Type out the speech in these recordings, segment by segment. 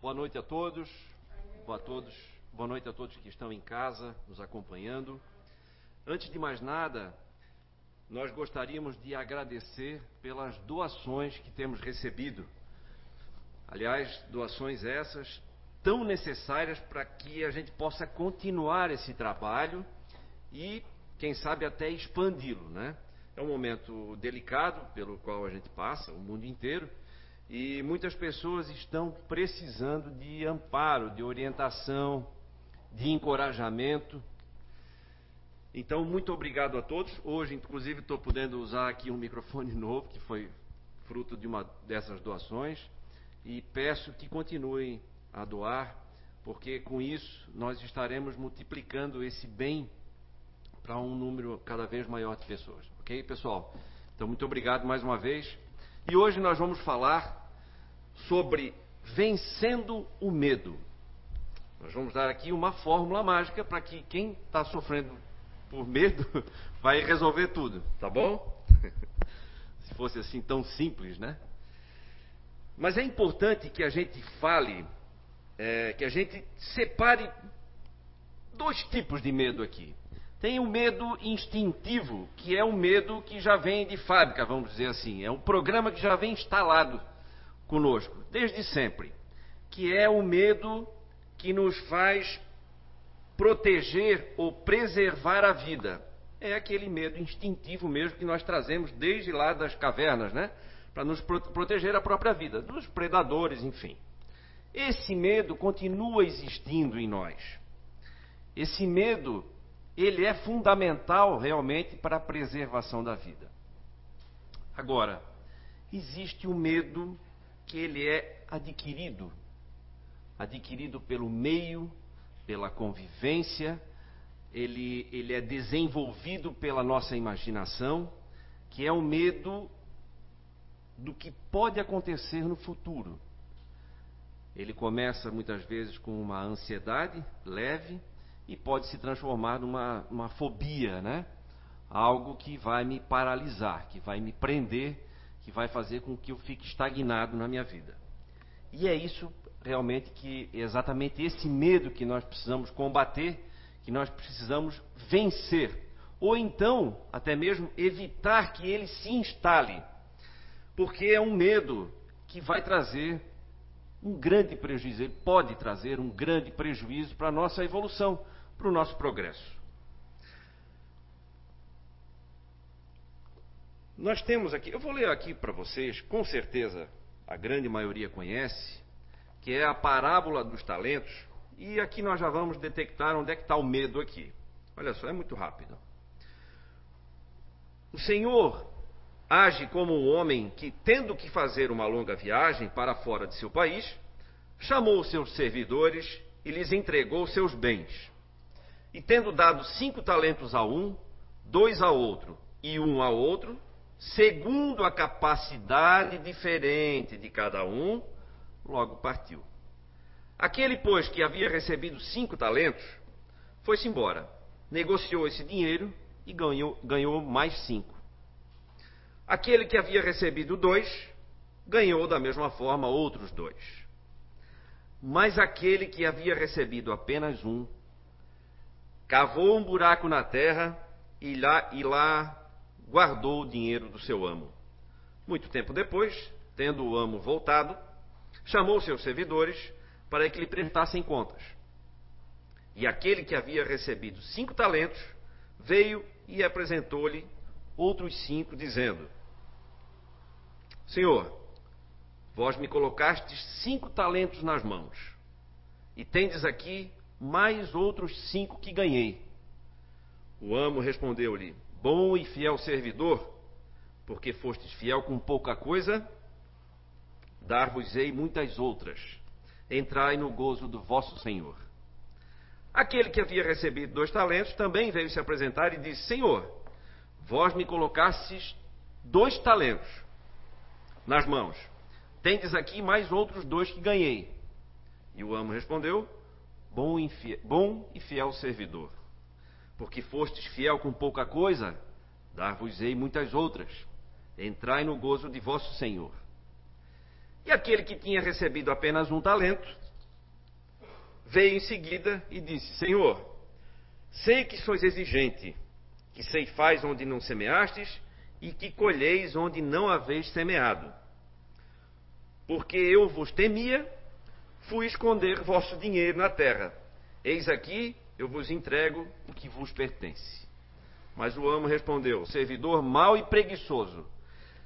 Boa noite a todos. Boa, a todos. Boa noite a todos que estão em casa nos acompanhando. Antes de mais nada, nós gostaríamos de agradecer pelas doações que temos recebido. Aliás, doações essas tão necessárias para que a gente possa continuar esse trabalho e, quem sabe, até expandi-lo, né? É um momento delicado pelo qual a gente passa, o mundo inteiro, e muitas pessoas estão precisando de amparo, de orientação, de encorajamento. Então, muito obrigado a todos. Hoje, inclusive, estou podendo usar aqui um microfone novo, que foi fruto de uma dessas doações, e peço que continuem a doar, porque com isso nós estaremos multiplicando esse bem para um número cada vez maior de pessoas. Ok, pessoal? Então, muito obrigado mais uma vez. E hoje nós vamos falar sobre vencendo o medo. Nós vamos dar aqui uma fórmula mágica para que quem está sofrendo por medo vai resolver tudo, tá bom? Se fosse assim tão simples, né? Mas é importante que a gente fale, é, que a gente separe dois tipos de medo aqui. Tem o medo instintivo, que é um medo que já vem de fábrica, vamos dizer assim. É um programa que já vem instalado conosco, desde sempre. Que é o medo que nos faz proteger ou preservar a vida. É aquele medo instintivo mesmo que nós trazemos desde lá das cavernas, né? Para nos proteger a própria vida, dos predadores, enfim. Esse medo continua existindo em nós. Esse medo ele é fundamental realmente para a preservação da vida. Agora, existe o medo que ele é adquirido, adquirido pelo meio, pela convivência, ele, ele é desenvolvido pela nossa imaginação, que é o medo do que pode acontecer no futuro. Ele começa muitas vezes com uma ansiedade leve, e pode se transformar numa, fobia, né? Algo que vai me paralisar, que vai me prender, que vai fazer com que eu fique estagnado na minha vida. E é isso realmente que exatamente esse medo que nós precisamos combater, que nós precisamos vencer, ou então até mesmo evitar que ele se instale, porque é um medo que vai trazer um grande prejuízo, ele pode trazer um grande prejuízo para a nossa evolução, para o nosso progresso. Nós temos aqui, eu vou ler aqui para vocês, com certeza a grande maioria conhece, que é a parábola dos talentos, e aqui nós já vamos detectar onde é que está o medo aqui. Olha só, é muito rápido. O Senhor age como um homem que, tendo que fazer uma longa viagem para fora de seu país, chamou seus servidores e lhes entregou seus bens. E tendo dado cinco talentos a um, dois a outro e um a outro, segundo a capacidade diferente de cada um, logo partiu. Aquele, pois, que havia recebido cinco talentos, foi-se embora, negociou esse dinheiro e ganhou, ganhou mais cinco. Aquele que havia recebido dois, ganhou da mesma forma outros dois. Mas aquele que havia recebido apenas um, cavou um buraco na terra e lá, e lá guardou o dinheiro do seu amo. Muito tempo depois, tendo o amo voltado, chamou seus servidores para que lhe prestassem contas. E aquele que havia recebido cinco talentos veio e apresentou-lhe outros cinco, dizendo: Senhor, vós me colocastes cinco talentos nas mãos, e tendes aqui mais outros cinco que ganhei. O amo respondeu-lhe: Bom e fiel servidor, porque fostes fiel com pouca coisa, dar-vos-ei muitas outras. Entrai no gozo do vosso Senhor. Aquele que havia recebido dois talentos também veio se apresentar e disse: Senhor, vós me colocastes dois talentos nas mãos. Tendes aqui mais outros dois que ganhei. E o amo respondeu: bom e, fiel, bom e fiel servidor. Porque fostes fiel com pouca coisa, dar-vos-ei muitas outras. Entrai no gozo de vosso Senhor. E aquele que tinha recebido apenas um talento, veio em seguida e disse: Senhor, sei que sois exigente, que ceifais onde não semeastes e que colheis onde não haveis semeado. Porque eu vos temia, fui esconder vosso dinheiro na terra. Eis aqui, eu vos entrego o que vos pertence. Mas o amo respondeu: Servidor mau e preguiçoso,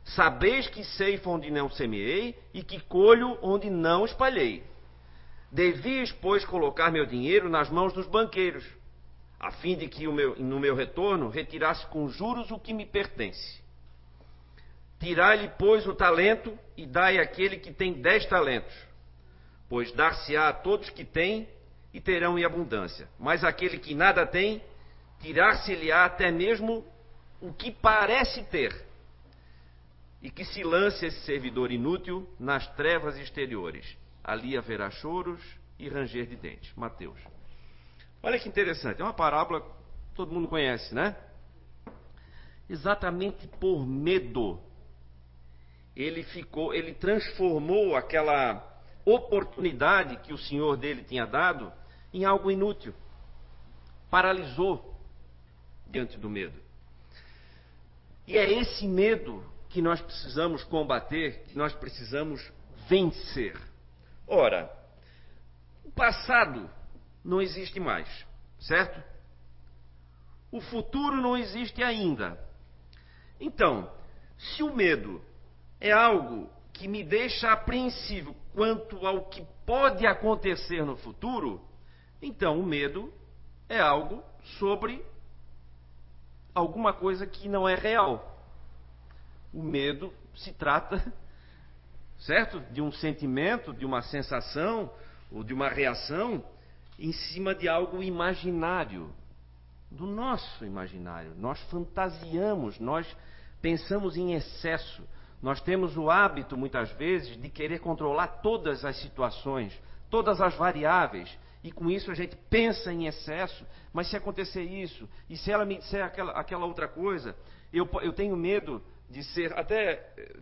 sabeis que ceifo onde não semeei e que colho onde não espalhei. Devias, pois, colocar meu dinheiro nas mãos dos banqueiros, a fim de que meu, no meu retorno retirasse com juros o que me pertence. Tirai-lhe, pois, o talento e dai àquele que tem dez talentos, pois dar-se-á a todos que têm e terão em abundância. Mas aquele que nada tem, tirar-se-lhe-á até mesmo o que parece ter, e que se lance esse servidor inútil nas trevas exteriores ali haverá choros e ranger de dentes. Mateus. Olha que interessante, é uma parábola que todo mundo conhece, né? Exatamente por medo, ele ficou, ele transformou aquela oportunidade que o Senhor dele tinha dado em algo inútil. Paralisou diante do medo. E é esse medo que nós precisamos combater, que nós precisamos vencer. Ora, o passado não existe mais, certo? O futuro não existe ainda. Então, se o medo é algo que me deixa apreensivo quanto ao que pode acontecer no futuro, então o medo é algo sobre alguma coisa que não é real. O medo se trata certo? De um sentimento, de uma sensação ou de uma reação em cima de algo imaginário, do nosso imaginário. Nós fantasiamos, nós pensamos em excesso. Nós temos o hábito, muitas vezes, de querer controlar todas as situações, todas as variáveis, e com isso a gente pensa em excesso. Mas se acontecer isso, e se ela me disser aquela, aquela outra coisa, eu, eu tenho medo de ser. Até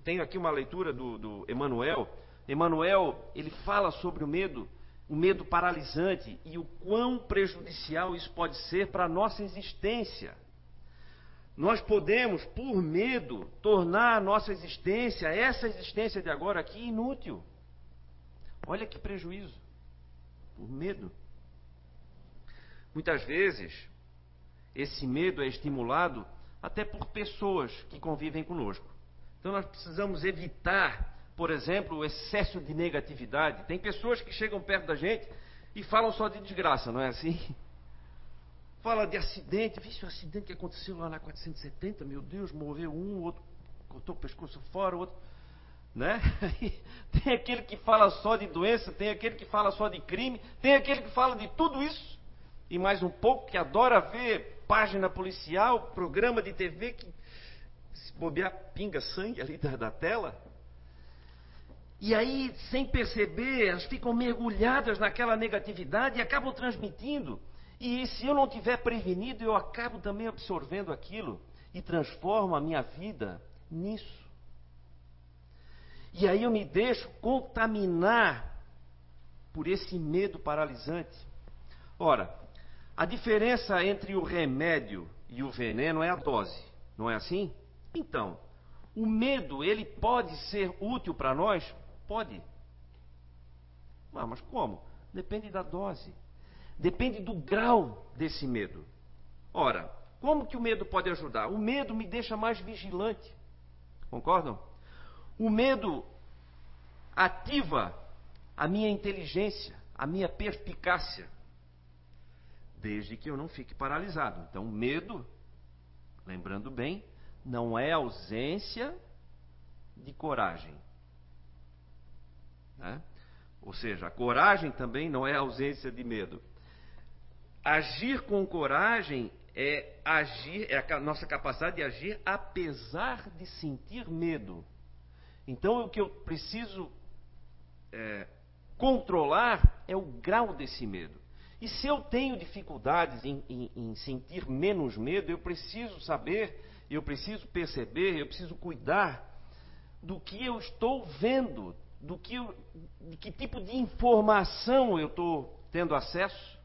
tenho aqui uma leitura do, do Emmanuel. Emmanuel, ele fala sobre o medo, o medo paralisante e o quão prejudicial isso pode ser para a nossa existência. Nós podemos, por medo, tornar a nossa existência, essa existência de agora aqui, inútil. Olha que prejuízo. Por medo. Muitas vezes, esse medo é estimulado até por pessoas que convivem conosco. Então nós precisamos evitar, por exemplo, o excesso de negatividade. Tem pessoas que chegam perto da gente e falam só de desgraça, não é assim? Fala de acidente, vixe o acidente que aconteceu lá na 470, meu Deus, morreu um, outro cortou o pescoço fora, outro. Né? tem aquele que fala só de doença, tem aquele que fala só de crime, tem aquele que fala de tudo isso e mais um pouco que adora ver página policial, programa de TV que se bobear pinga sangue ali da, da tela. E aí, sem perceber, elas ficam mergulhadas naquela negatividade e acabam transmitindo. E se eu não tiver prevenido, eu acabo também absorvendo aquilo e transformo a minha vida nisso. E aí eu me deixo contaminar por esse medo paralisante. Ora, a diferença entre o remédio e o veneno é a dose, não é assim? Então, o medo, ele pode ser útil para nós? Pode. Ah, mas como? Depende da dose. Depende do grau desse medo. Ora, como que o medo pode ajudar? O medo me deixa mais vigilante. Concordam? O medo ativa a minha inteligência, a minha perspicácia desde que eu não fique paralisado. Então, medo, lembrando bem, não é ausência de coragem. Né? Ou seja, a coragem também não é ausência de medo. Agir com coragem é agir, é a nossa capacidade de agir apesar de sentir medo. Então, o que eu preciso é, controlar é o grau desse medo. E se eu tenho dificuldades em, em, em, sentir menos medo, eu preciso saber, eu preciso perceber, eu preciso cuidar do que eu estou vendo, do que eu, de que tipo de informação eu estou tendo acesso?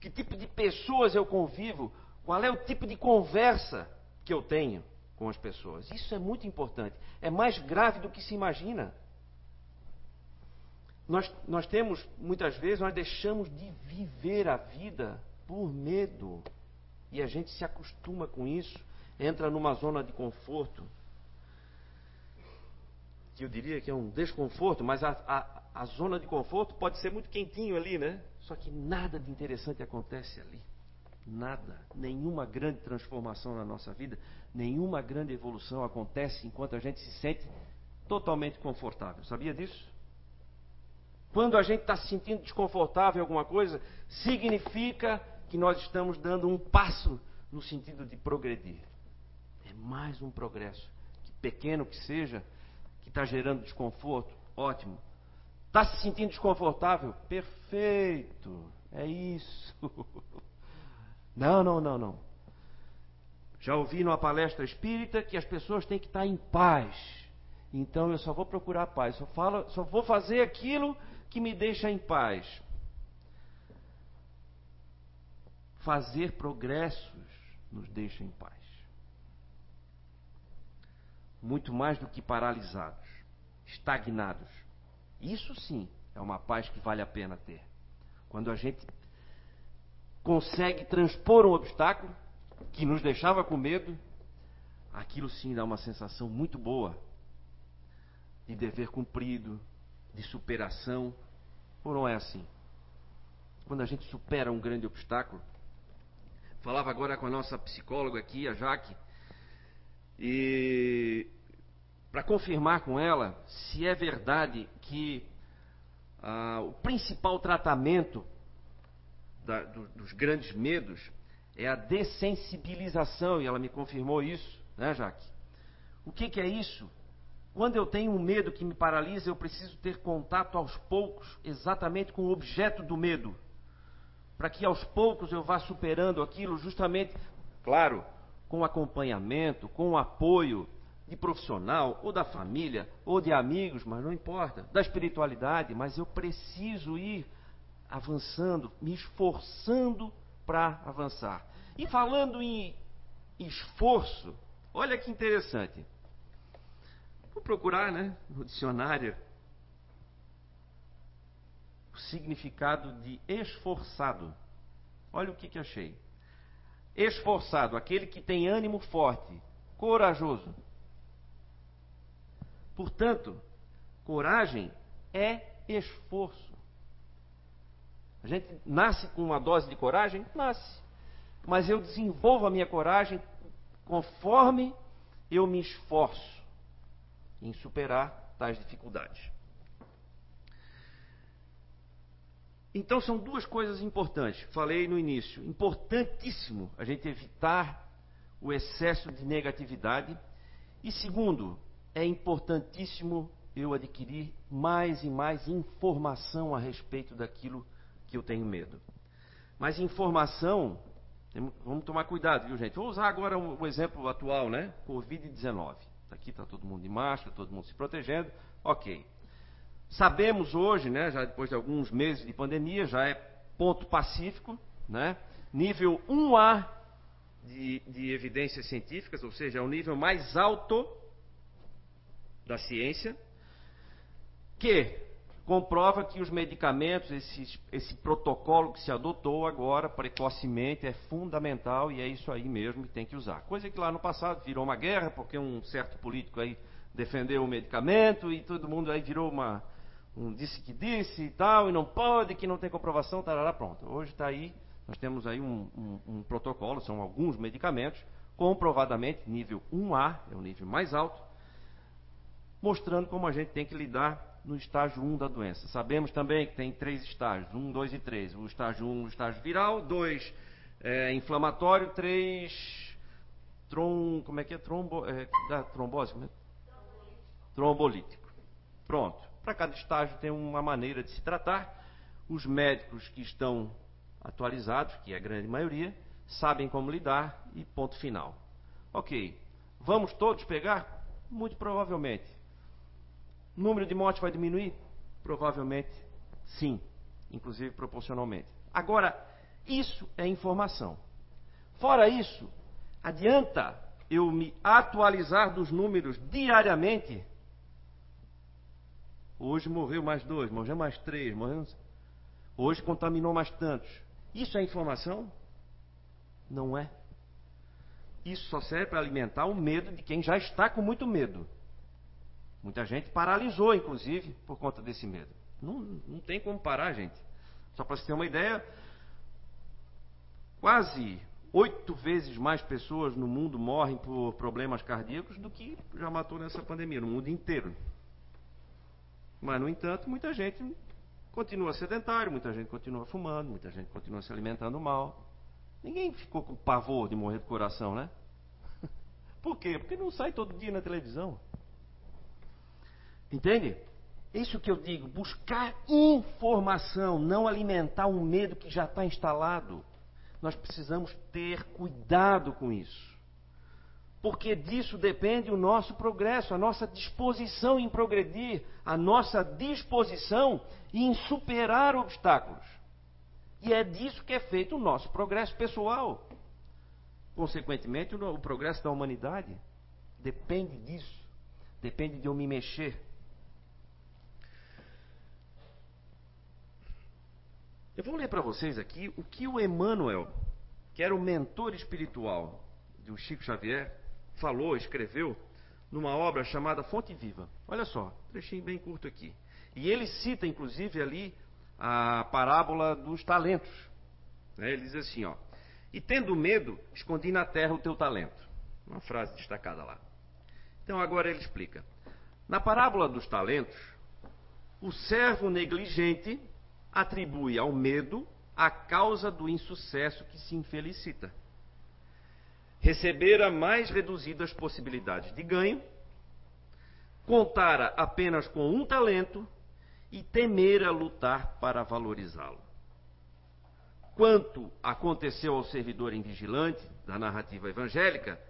Que tipo de pessoas eu convivo? Qual é o tipo de conversa que eu tenho com as pessoas? Isso é muito importante. É mais grave do que se imagina. Nós, nós temos, muitas vezes, nós deixamos de viver a vida por medo. E a gente se acostuma com isso, entra numa zona de conforto. Que eu diria que é um desconforto, mas a, a, a zona de conforto pode ser muito quentinho ali, né? Só que nada de interessante acontece ali. Nada. Nenhuma grande transformação na nossa vida, nenhuma grande evolução acontece enquanto a gente se sente totalmente confortável. Sabia disso? Quando a gente está se sentindo desconfortável em alguma coisa, significa que nós estamos dando um passo no sentido de progredir. É mais um progresso. Que pequeno que seja, que está gerando desconforto, ótimo. Está se sentindo desconfortável? Perfeito. É isso. Não, não, não, não. Já ouvi numa palestra espírita que as pessoas têm que estar em paz. Então eu só vou procurar paz. Só, falo, só vou fazer aquilo que me deixa em paz. Fazer progressos nos deixa em paz. Muito mais do que paralisados, estagnados. Isso sim é uma paz que vale a pena ter. Quando a gente consegue transpor um obstáculo que nos deixava com medo, aquilo sim dá uma sensação muito boa de dever cumprido, de superação. Ou não é assim? Quando a gente supera um grande obstáculo, falava agora com a nossa psicóloga aqui, a Jaque, e para confirmar com ela se é verdade que ah, o principal tratamento da, do, dos grandes medos é a dessensibilização, e ela me confirmou isso, né, Jaque? O que, que é isso? Quando eu tenho um medo que me paralisa, eu preciso ter contato aos poucos exatamente com o objeto do medo. Para que aos poucos eu vá superando aquilo, justamente, claro, com acompanhamento, com apoio de profissional, ou da família, ou de amigos, mas não importa, da espiritualidade, mas eu preciso ir avançando, me esforçando para avançar. E falando em esforço, olha que interessante. Vou procurar, né, no dicionário o significado de esforçado. Olha o que, que achei. Esforçado, aquele que tem ânimo forte, corajoso. Portanto, coragem é esforço. A gente nasce com uma dose de coragem? Nasce. Mas eu desenvolvo a minha coragem conforme eu me esforço em superar tais dificuldades. Então são duas coisas importantes. Falei no início, importantíssimo a gente evitar o excesso de negatividade. E segundo, é importantíssimo eu adquirir mais e mais informação a respeito daquilo que eu tenho medo. Mas informação, vamos tomar cuidado, viu, gente? Vou usar agora o um, exemplo atual, né? Covid-19. Aqui está todo mundo de máscara, todo mundo se protegendo. Ok. Sabemos hoje, né, já depois de alguns meses de pandemia, já é ponto pacífico, né? Nível 1A de, de evidências científicas, ou seja, é o nível mais alto da ciência, que comprova que os medicamentos, esse, esse protocolo que se adotou agora precocemente é fundamental e é isso aí mesmo que tem que usar. Coisa que lá no passado virou uma guerra, porque um certo político aí defendeu o medicamento e todo mundo aí virou uma, um disse que disse e tal, e não pode, que não tem comprovação, tarará, pronto. Hoje está aí, nós temos aí um, um, um protocolo, são alguns medicamentos, comprovadamente nível 1A, é o nível mais alto, mostrando como a gente tem que lidar no estágio 1 da doença. Sabemos também que tem três estágios, 1, 2 e 3. O estágio 1, o estágio viral, 2 é, inflamatório, 3 trom, como é que é? Trombo, é, da trombose, como é? Trombolítico. Pronto. Para cada estágio tem uma maneira de se tratar. Os médicos que estão atualizados, que é a grande maioria, sabem como lidar e ponto final. Ok. Vamos todos pegar? Muito provavelmente. O número de mortes vai diminuir? Provavelmente Sim, inclusive proporcionalmente. Agora, isso é informação. Fora isso, adianta eu me atualizar dos números diariamente? Hoje morreu mais dois, morreu mais três, morreu... hoje contaminou mais tantos. Isso é informação? Não é. Isso só serve para alimentar o medo de quem já está com muito medo. Muita gente paralisou, inclusive, por conta desse medo. Não, não tem como parar, gente. Só para você ter uma ideia, quase oito vezes mais pessoas no mundo morrem por problemas cardíacos do que já matou nessa pandemia, no mundo inteiro. Mas, no entanto, muita gente continua sedentário, muita gente continua fumando, muita gente continua se alimentando mal. Ninguém ficou com pavor de morrer do coração, né? Por quê? Porque não sai todo dia na televisão. Entende? Isso que eu digo, buscar informação, não alimentar um medo que já está instalado. Nós precisamos ter cuidado com isso. Porque disso depende o nosso progresso, a nossa disposição em progredir, a nossa disposição em superar obstáculos. E é disso que é feito o nosso progresso pessoal. Consequentemente, o progresso da humanidade depende disso. Depende de eu me mexer. Eu vou ler para vocês aqui o que o Emmanuel, que era o mentor espiritual do Chico Xavier, falou, escreveu numa obra chamada Fonte Viva. Olha só, trechinho bem curto aqui. E ele cita, inclusive, ali a parábola dos talentos. Né? Ele diz assim, ó. E tendo medo, escondi na terra o teu talento. Uma frase destacada lá. Então agora ele explica. Na parábola dos talentos, o servo negligente atribui ao medo a causa do insucesso que se infelicita. Recebera mais reduzidas possibilidades de ganho, contara apenas com um talento e temera lutar para valorizá-lo. Quanto aconteceu ao servidor invigilante da narrativa evangélica,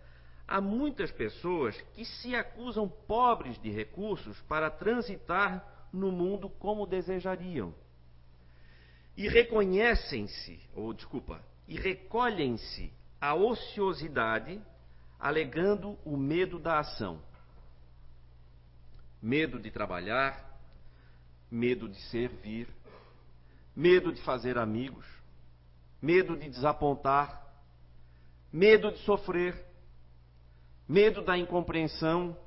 há muitas pessoas que se acusam pobres de recursos para transitar no mundo como desejariam e reconhecem-se, ou desculpa, e recolhem-se à ociosidade, alegando o medo da ação. Medo de trabalhar, medo de servir, medo de fazer amigos, medo de desapontar, medo de sofrer, medo da incompreensão,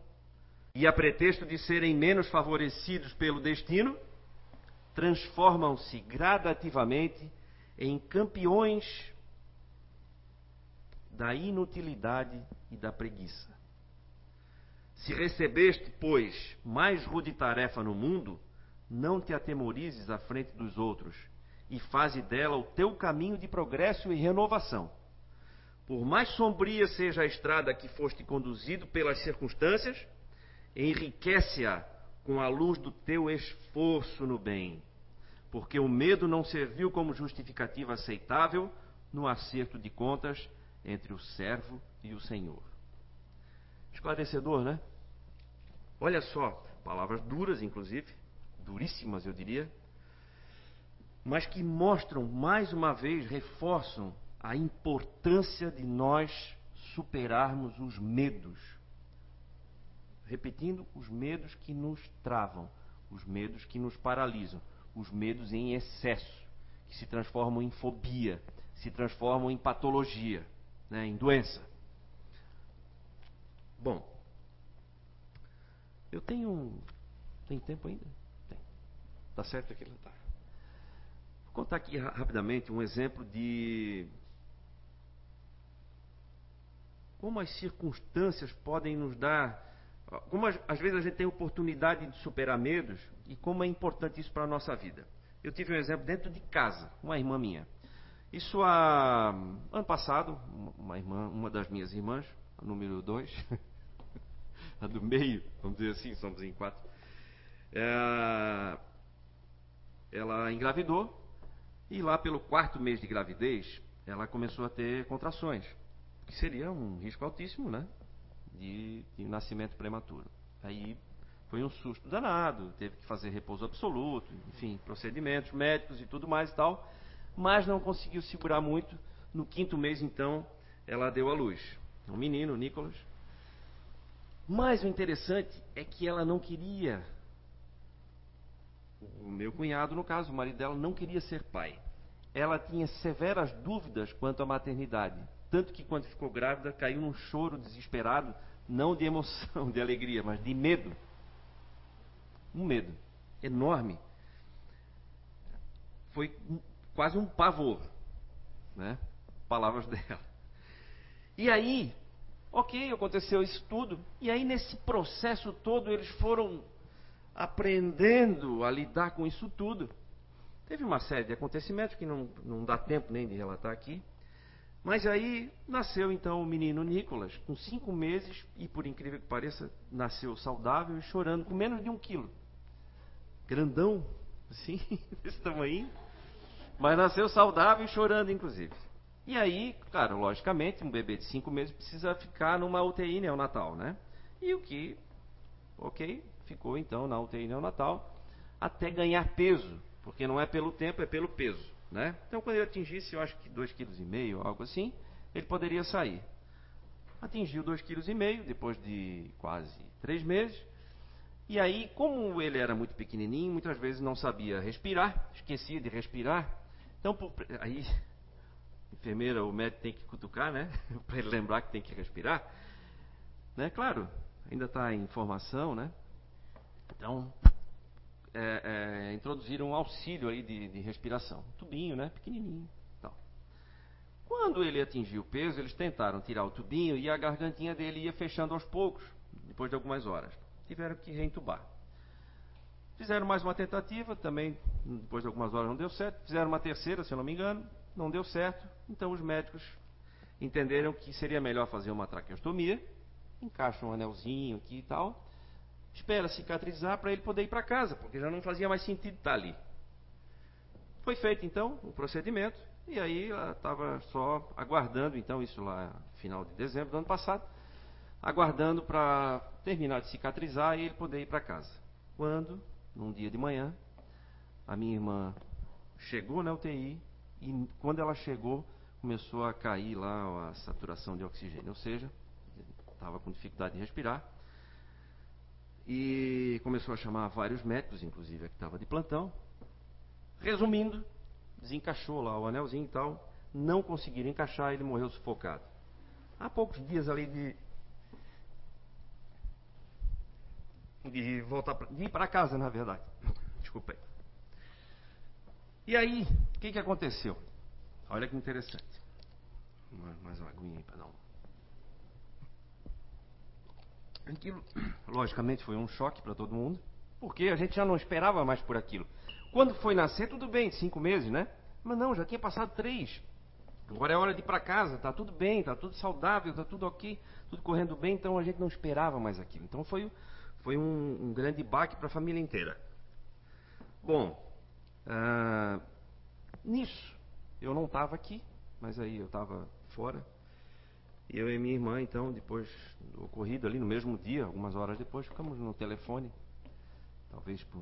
e a pretexto de serem menos favorecidos pelo destino, transformam-se gradativamente em campeões da inutilidade e da preguiça. Se recebeste, pois, mais rude tarefa no mundo, não te atemorizes à frente dos outros e faze dela o teu caminho de progresso e renovação. Por mais sombria seja a estrada que foste conduzido pelas circunstâncias, enriquece-a com a luz do teu esforço no bem, porque o medo não serviu como justificativa aceitável no acerto de contas entre o servo e o Senhor. Esclarecedor, né? Olha só, palavras duras, inclusive, duríssimas, eu diria, mas que mostram, mais uma vez, reforçam a importância de nós superarmos os medos repetindo, os medos que nos travam, os medos que nos paralisam, os medos em excesso, que se transformam em fobia, se transformam em patologia, né, em doença. Bom, eu tenho. Tem tempo ainda? Tem. Tá certo aqui? Tá. Vou contar aqui rapidamente um exemplo de como as circunstâncias podem nos dar como às vezes a gente tem oportunidade de superar medos e como é importante isso para a nossa vida. Eu tive um exemplo dentro de casa, uma irmã minha. Isso há ano passado, uma irmã, uma das minhas irmãs, a número dois, a do meio, vamos dizer assim, somos em quatro. É, ela engravidou e lá pelo quarto mês de gravidez ela começou a ter contrações, que seria um risco altíssimo, né? De, de nascimento prematuro. Aí foi um susto danado, teve que fazer repouso absoluto, enfim, procedimentos médicos e tudo mais e tal, mas não conseguiu segurar muito. No quinto mês, então, ela deu à luz. Um menino, Nicolas. Mas o interessante é que ela não queria. O meu cunhado, no caso, o marido dela, não queria ser pai. Ela tinha severas dúvidas quanto à maternidade. Tanto que, quando ficou grávida, caiu num choro desesperado, não de emoção, de alegria, mas de medo um medo enorme. Foi quase um pavor, né? Palavras dela. E aí, ok, aconteceu isso tudo. E aí, nesse processo todo, eles foram aprendendo a lidar com isso tudo. Teve uma série de acontecimentos que não, não dá tempo nem de relatar aqui. Mas aí nasceu então o menino Nicolas, com cinco meses, e por incrível que pareça, nasceu saudável e chorando, com menos de um quilo grandão, assim, desse tamanho, mas nasceu saudável e chorando, inclusive. E aí, claro, logicamente, um bebê de cinco meses precisa ficar numa UTI neonatal, né? E o que, ok, ficou então na UTI neonatal até ganhar peso, porque não é pelo tempo, é pelo peso, né? Então, quando ele atingisse, eu acho que 2,5 kg, algo assim, ele poderia sair. Atingiu 2,5 kg depois de quase três meses, e aí, como ele era muito pequenininho, muitas vezes não sabia respirar, esquecia de respirar. Então, por, aí, enfermeira, o médico tem que cutucar, né? Para ele lembrar que tem que respirar. Né? Claro, ainda está em formação, né? Então, é, introduziram um auxílio aí de, de, respiração. tubinho, né? Pequenininho. Então. Quando ele atingiu o peso, eles tentaram tirar o tubinho e a gargantinha dele ia fechando aos poucos, depois de algumas horas tiveram que reentubar. Fizeram mais uma tentativa, também depois de algumas horas não deu certo. Fizeram uma terceira, se eu não me engano, não deu certo. Então os médicos entenderam que seria melhor fazer uma traqueostomia, encaixa um anelzinho aqui e tal, espera cicatrizar para ele poder ir para casa, porque já não fazia mais sentido estar ali. Foi feito então o procedimento e aí ela estava só aguardando então isso lá final de dezembro do ano passado aguardando para terminar de cicatrizar e ele poder ir para casa. Quando, num dia de manhã, a minha irmã chegou na UTI e quando ela chegou, começou a cair lá a saturação de oxigênio, ou seja, estava com dificuldade de respirar. E começou a chamar vários médicos, inclusive a que estava de plantão. Resumindo, desencaixou lá o anelzinho e tal, não conseguiram encaixar, ele morreu sufocado. Há poucos dias ali de de voltar pra, de ir para casa, na verdade. Desculpa aí. E aí, o que, que aconteceu? Olha que interessante. Mais uma aguinha aí para dar um. Aquilo, logicamente, foi um choque para todo mundo, porque a gente já não esperava mais por aquilo. Quando foi nascer, tudo bem, cinco meses, né? Mas não, já tinha passado três. Agora é hora de ir para casa, tá tudo bem, tá tudo saudável, tá tudo ok, tudo correndo bem, então a gente não esperava mais aquilo. Então foi foi um, um grande baque para a família inteira. Bom, uh, nisso, eu não estava aqui, mas aí eu estava fora. Eu e minha irmã, então, depois do ocorrido ali, no mesmo dia, algumas horas depois, ficamos no telefone, talvez por,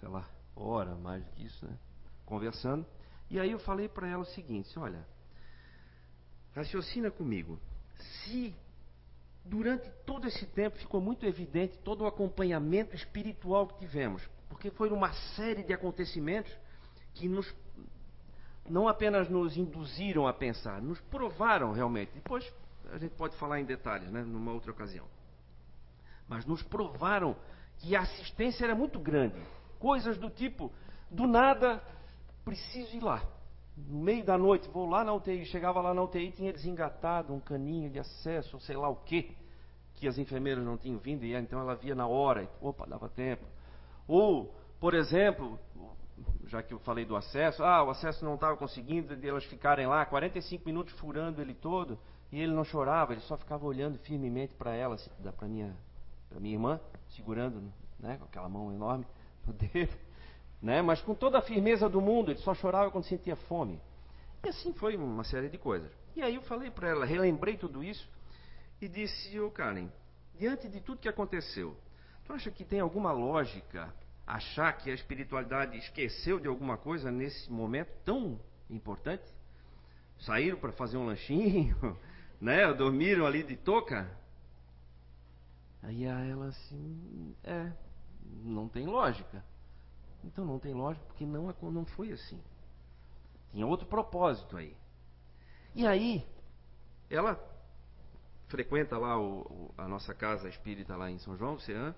sei lá, hora, mais do que isso, né? Conversando. E aí eu falei para ela o seguinte: olha, raciocina comigo. Se durante todo esse tempo ficou muito evidente todo o acompanhamento espiritual que tivemos, porque foi uma série de acontecimentos que nos não apenas nos induziram a pensar, nos provaram realmente. Depois a gente pode falar em detalhes, né, numa outra ocasião. Mas nos provaram que a assistência era muito grande. Coisas do tipo, do nada, preciso ir lá. No meio da noite, vou lá na UTI. Chegava lá na UTI, tinha desengatado um caninho de acesso, sei lá o quê, que as enfermeiras não tinham vindo, e então ela via na hora, e, opa, dava tempo. Ou, por exemplo, já que eu falei do acesso, ah, o acesso não estava conseguindo, de elas ficarem lá 45 minutos furando ele todo, e ele não chorava, ele só ficava olhando firmemente para ela, assim, para minha, minha irmã, segurando, né, com aquela mão enorme no dedo né? mas com toda a firmeza do mundo, ele só chorava quando sentia fome. E assim foi uma série de coisas. E aí eu falei para ela, relembrei tudo isso e disse, ô oh, Karen, diante de tudo que aconteceu, Tu acha que tem alguma lógica achar que a espiritualidade esqueceu de alguma coisa nesse momento tão importante? Saíram para fazer um lanchinho, né? Dormiram ali de touca? Aí ela assim, é, não tem lógica. Então não tem lógica porque não, não foi assim. Tinha outro propósito aí. E aí, ela frequenta lá o, o, a nossa casa espírita lá em São João, Oceã,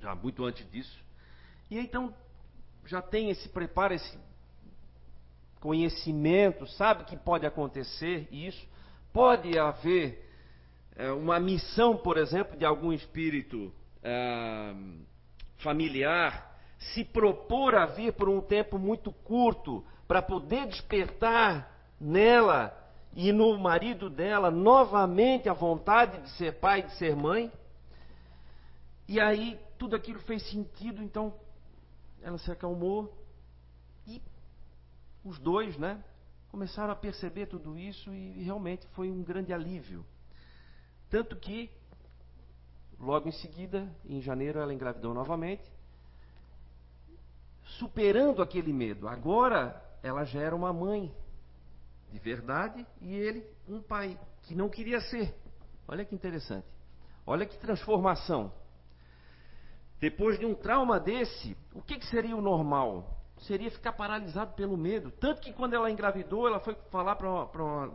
já muito antes disso. E então já tem esse preparo, esse conhecimento, sabe que pode acontecer isso. Pode haver é, uma missão, por exemplo, de algum espírito é, familiar se propor a vir por um tempo muito curto para poder despertar nela e no marido dela novamente a vontade de ser pai, de ser mãe. E aí tudo aquilo fez sentido, então ela se acalmou e os dois, né, começaram a perceber tudo isso e realmente foi um grande alívio. Tanto que logo em seguida, em janeiro, ela engravidou novamente, superando aquele medo. Agora ela já era uma mãe de verdade e ele um pai que não queria ser. Olha que interessante. Olha que transformação. Depois de um trauma desse, o que, que seria o normal? Seria ficar paralisado pelo medo. Tanto que quando ela engravidou, ela foi falar para uma, uma,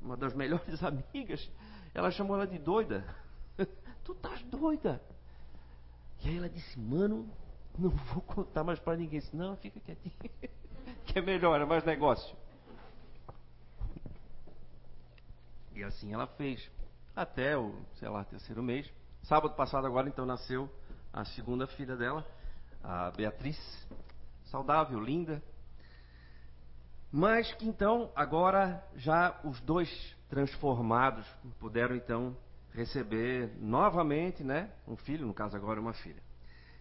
uma das melhores amigas, ela chamou ela de doida. tu estás doida. E aí ela disse, mano, não vou contar mais para ninguém. Disse, não, fica quietinho. que é melhor, é mais negócio. E assim ela fez. Até o, sei lá, terceiro mês. Sábado passado agora então nasceu a segunda filha dela, a Beatriz. Saudável, linda. Mas que então, agora já os dois transformados puderam então receber novamente, né, um filho, no caso agora uma filha.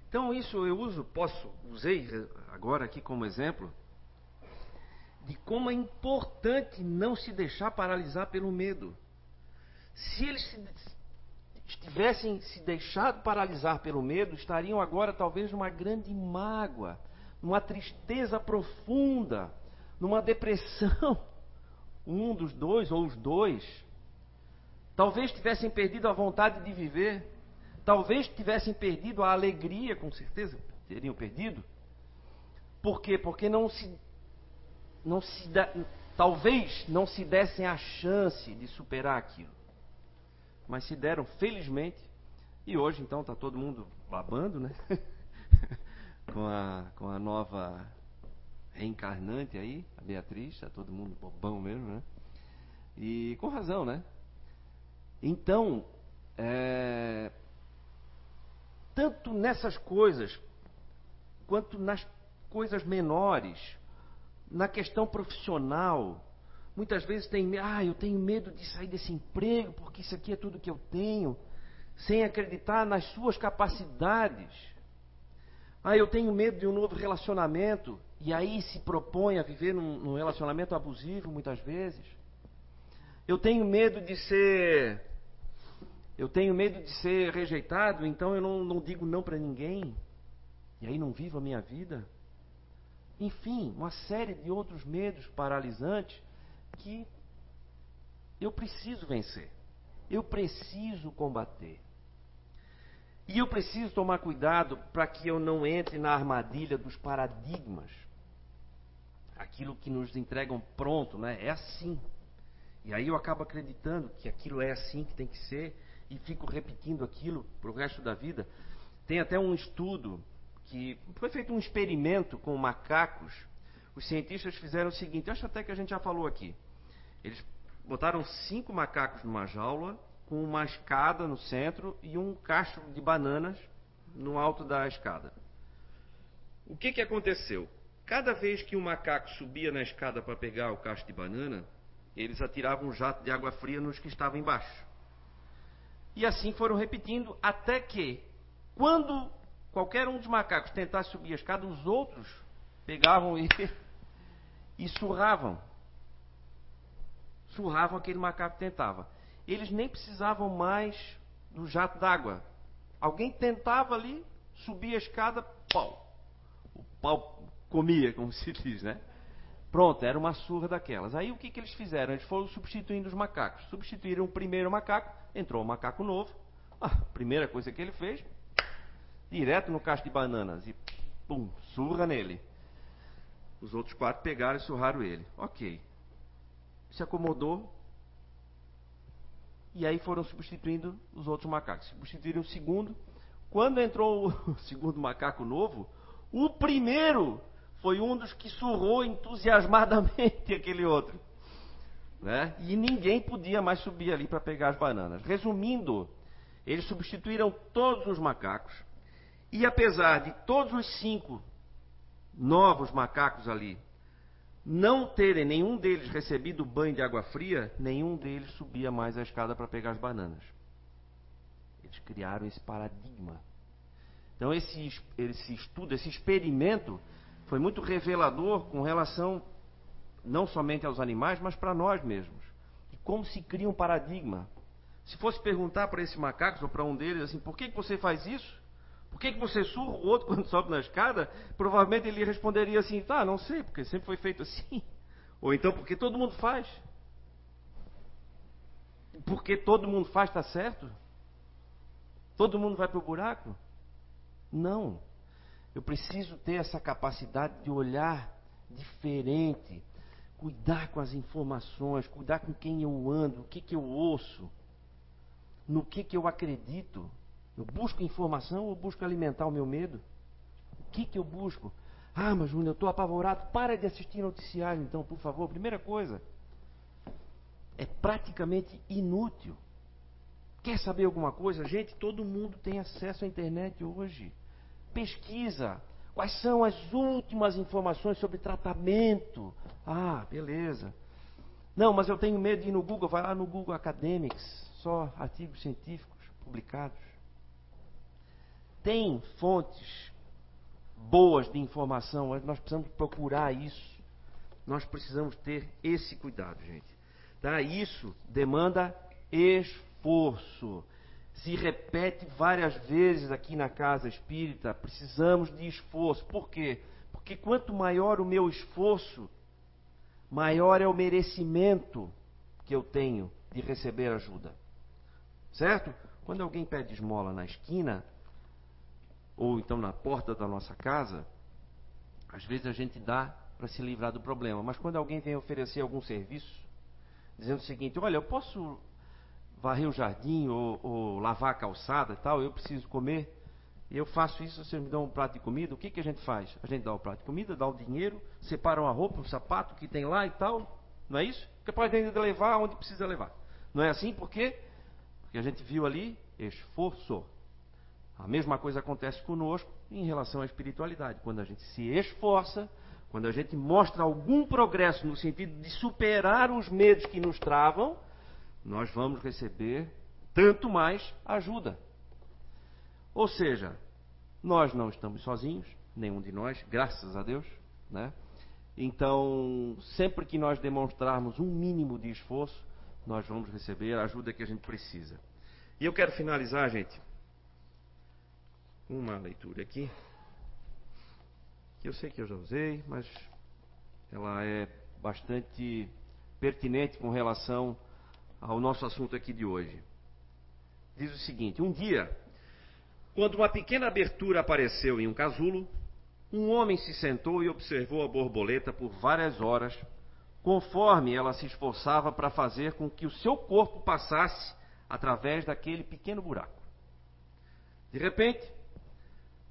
Então isso eu uso, posso, usei agora aqui como exemplo de como é importante não se deixar paralisar pelo medo. Se eles se, estivessem se deixado paralisar pelo medo, estariam agora talvez numa grande mágoa, numa tristeza profunda, numa depressão. Um dos dois ou os dois. Talvez tivessem perdido a vontade de viver. Talvez tivessem perdido a alegria, com certeza teriam perdido. Por quê? Porque não se não se da, talvez não se dessem a chance de superar aquilo. Mas se deram, felizmente, e hoje então está todo mundo babando, né? com, a, com a nova reencarnante aí, a Beatriz, está todo mundo bobão mesmo, né? E com razão, né? Então, é, tanto nessas coisas, quanto nas coisas menores, na questão profissional, muitas vezes tem, ah, eu tenho medo de sair desse emprego, porque isso aqui é tudo que eu tenho, sem acreditar nas suas capacidades. Ah, eu tenho medo de um novo relacionamento, e aí se propõe a viver num, num relacionamento abusivo, muitas vezes. Eu tenho medo de ser. Eu tenho medo de ser rejeitado, então eu não, não digo não para ninguém. E aí não vivo a minha vida. Enfim, uma série de outros medos paralisantes que eu preciso vencer. Eu preciso combater. E eu preciso tomar cuidado para que eu não entre na armadilha dos paradigmas. Aquilo que nos entregam pronto, né? É assim. E aí eu acabo acreditando que aquilo é assim que tem que ser e fico repetindo aquilo para o resto da vida. Tem até um estudo que foi feito um experimento com macacos. Os cientistas fizeram o seguinte, acho até que a gente já falou aqui. Eles botaram cinco macacos numa jaula com uma escada no centro e um cacho de bananas no alto da escada. O que, que aconteceu? Cada vez que um macaco subia na escada para pegar o cacho de banana, eles atiravam um jato de água fria nos que estavam embaixo. E assim foram repetindo até que, quando qualquer um dos macacos tentasse subir a escada, os outros pegavam e, e surravam. Surravam aquele macaco que tentava. Eles nem precisavam mais do jato d'água. Alguém tentava ali, subia a escada, pau. O pau comia, como se diz, né? Pronto, era uma surra daquelas. Aí o que, que eles fizeram? Eles foram substituindo os macacos. Substituíram o primeiro macaco, entrou um macaco novo. A primeira coisa que ele fez, direto no cacho de bananas e pum, surra nele. Os outros quatro pegaram e surraram ele. Ok. Se acomodou. E aí foram substituindo os outros macacos. Substituíram o segundo. Quando entrou o segundo macaco novo, o primeiro foi um dos que surrou entusiasmadamente aquele outro. Né? E ninguém podia mais subir ali para pegar as bananas. Resumindo, eles substituíram todos os macacos. E apesar de todos os cinco novos macacos ali não terem nenhum deles recebido banho de água fria, nenhum deles subia mais a escada para pegar as bananas. Eles criaram esse paradigma. Então, esse, esse estudo, esse experimento, foi muito revelador com relação não somente aos animais, mas para nós mesmos. E como se cria um paradigma. Se fosse perguntar para esses macacos ou para um deles assim, por que, que você faz isso? Por que, que você surra o outro quando sobe na escada? Provavelmente ele responderia assim, tá, não sei, porque sempre foi feito assim. Ou então porque todo mundo faz. Porque todo mundo faz, está certo? Todo mundo vai para o buraco? Não. Eu preciso ter essa capacidade de olhar diferente, cuidar com as informações, cuidar com quem eu ando, o que, que eu ouço, no que, que eu acredito. Eu busco informação ou busco alimentar o meu medo? O que, que eu busco? Ah, mas Júnior, eu estou apavorado. Para de assistir noticiário, então, por favor. Primeira coisa. É praticamente inútil. Quer saber alguma coisa? Gente, todo mundo tem acesso à internet hoje pesquisa. Quais são as últimas informações sobre tratamento? Ah, beleza. Não, mas eu tenho medo de ir no Google. Vai lá no Google Academics, só artigos científicos publicados. Tem fontes boas de informação, nós precisamos procurar isso. Nós precisamos ter esse cuidado, gente. Tá? Isso demanda esforço se repete várias vezes aqui na casa espírita, precisamos de esforço. Por quê? Porque quanto maior o meu esforço, maior é o merecimento que eu tenho de receber ajuda. Certo? Quando alguém pede esmola na esquina, ou então na porta da nossa casa, às vezes a gente dá para se livrar do problema. Mas quando alguém vem oferecer algum serviço, dizendo o seguinte: Olha, eu posso varrer o jardim ou, ou, lavar a calçada e tal, eu preciso comer. Eu faço isso, vocês me dão um prato de comida, o que, que a gente faz? A gente dá o prato de comida, dá o dinheiro, separa uma roupa, um sapato que tem lá e tal, não é isso? Porque pode ainda levar onde precisa levar. Não é assim? Por quê? Porque a gente viu ali esforço. A mesma coisa acontece conosco em relação à espiritualidade. Quando a gente se esforça, quando a gente mostra algum progresso no sentido de superar os medos que nos travam, nós vamos receber tanto mais ajuda. Ou seja, nós não estamos sozinhos, nenhum de nós, graças a Deus, né? Então, sempre que nós demonstrarmos um mínimo de esforço, nós vamos receber a ajuda que a gente precisa. E eu quero finalizar, gente, uma leitura aqui, que eu sei que eu já usei, mas ela é bastante pertinente com relação ao nosso assunto aqui de hoje. Diz o seguinte: Um dia, quando uma pequena abertura apareceu em um casulo, um homem se sentou e observou a borboleta por várias horas, conforme ela se esforçava para fazer com que o seu corpo passasse através daquele pequeno buraco. De repente,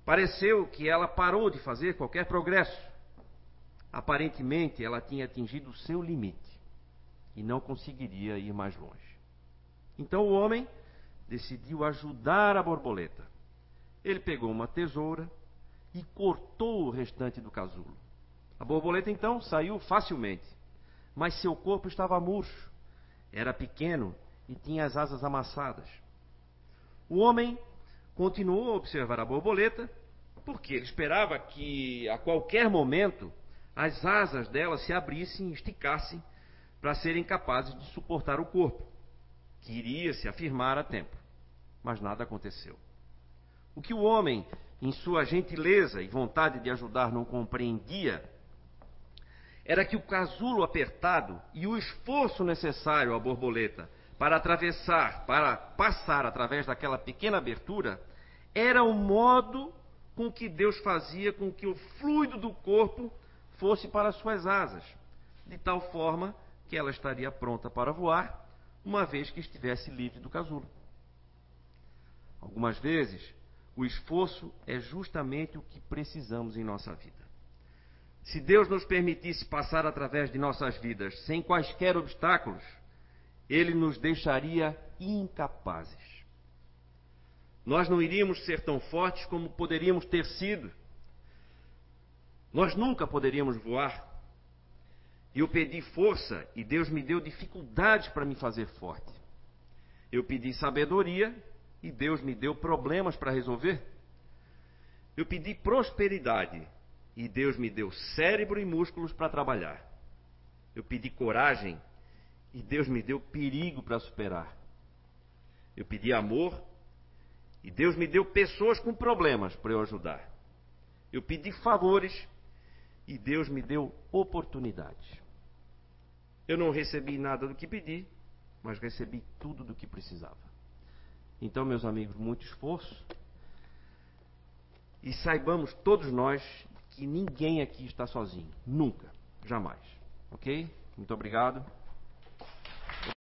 pareceu que ela parou de fazer qualquer progresso. Aparentemente, ela tinha atingido o seu limite e não conseguiria ir mais longe. Então o homem decidiu ajudar a borboleta. Ele pegou uma tesoura e cortou o restante do casulo. A borboleta então saiu facilmente, mas seu corpo estava murcho, era pequeno e tinha as asas amassadas. O homem continuou a observar a borboleta, porque ele esperava que a qualquer momento as asas dela se abrissem e esticassem para serem capazes de suportar o corpo, que iria se afirmar a tempo. Mas nada aconteceu. O que o homem, em sua gentileza e vontade de ajudar, não compreendia era que o casulo apertado e o esforço necessário à borboleta para atravessar, para passar através daquela pequena abertura, era o modo com que Deus fazia com que o fluido do corpo fosse para as suas asas, de tal forma que ela estaria pronta para voar, uma vez que estivesse livre do casulo. Algumas vezes, o esforço é justamente o que precisamos em nossa vida. Se Deus nos permitisse passar através de nossas vidas sem quaisquer obstáculos, Ele nos deixaria incapazes. Nós não iríamos ser tão fortes como poderíamos ter sido. Nós nunca poderíamos voar. Eu pedi força e Deus me deu dificuldades para me fazer forte. Eu pedi sabedoria e Deus me deu problemas para resolver. Eu pedi prosperidade e Deus me deu cérebro e músculos para trabalhar. Eu pedi coragem e Deus me deu perigo para superar. Eu pedi amor e Deus me deu pessoas com problemas para eu ajudar. Eu pedi favores e Deus me deu oportunidades. Eu não recebi nada do que pedi, mas recebi tudo do que precisava. Então, meus amigos, muito esforço. E saibamos todos nós que ninguém aqui está sozinho. Nunca. Jamais. Ok? Muito obrigado.